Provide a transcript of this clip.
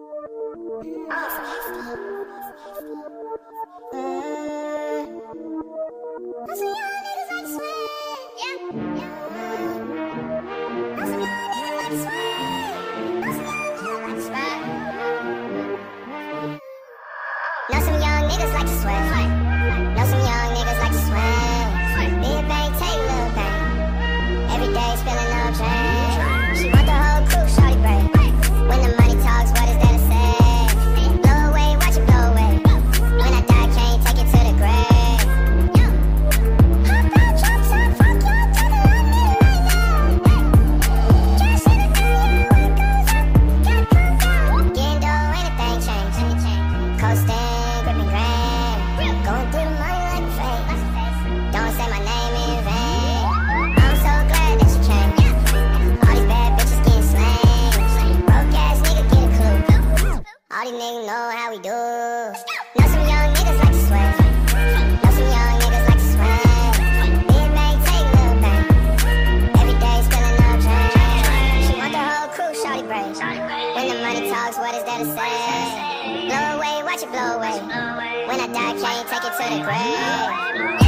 Know some young sweat sweat niggas like to swear. These niggas know how we do. Know some young niggas like to swear. Know some young niggas like to swear. Big bang, take little bang. Every day spilling no drain. She want the whole crew, shawty brain. When the money talks, what is there to say? Blow away, watch it blow away. When I die, can't take it to the grave.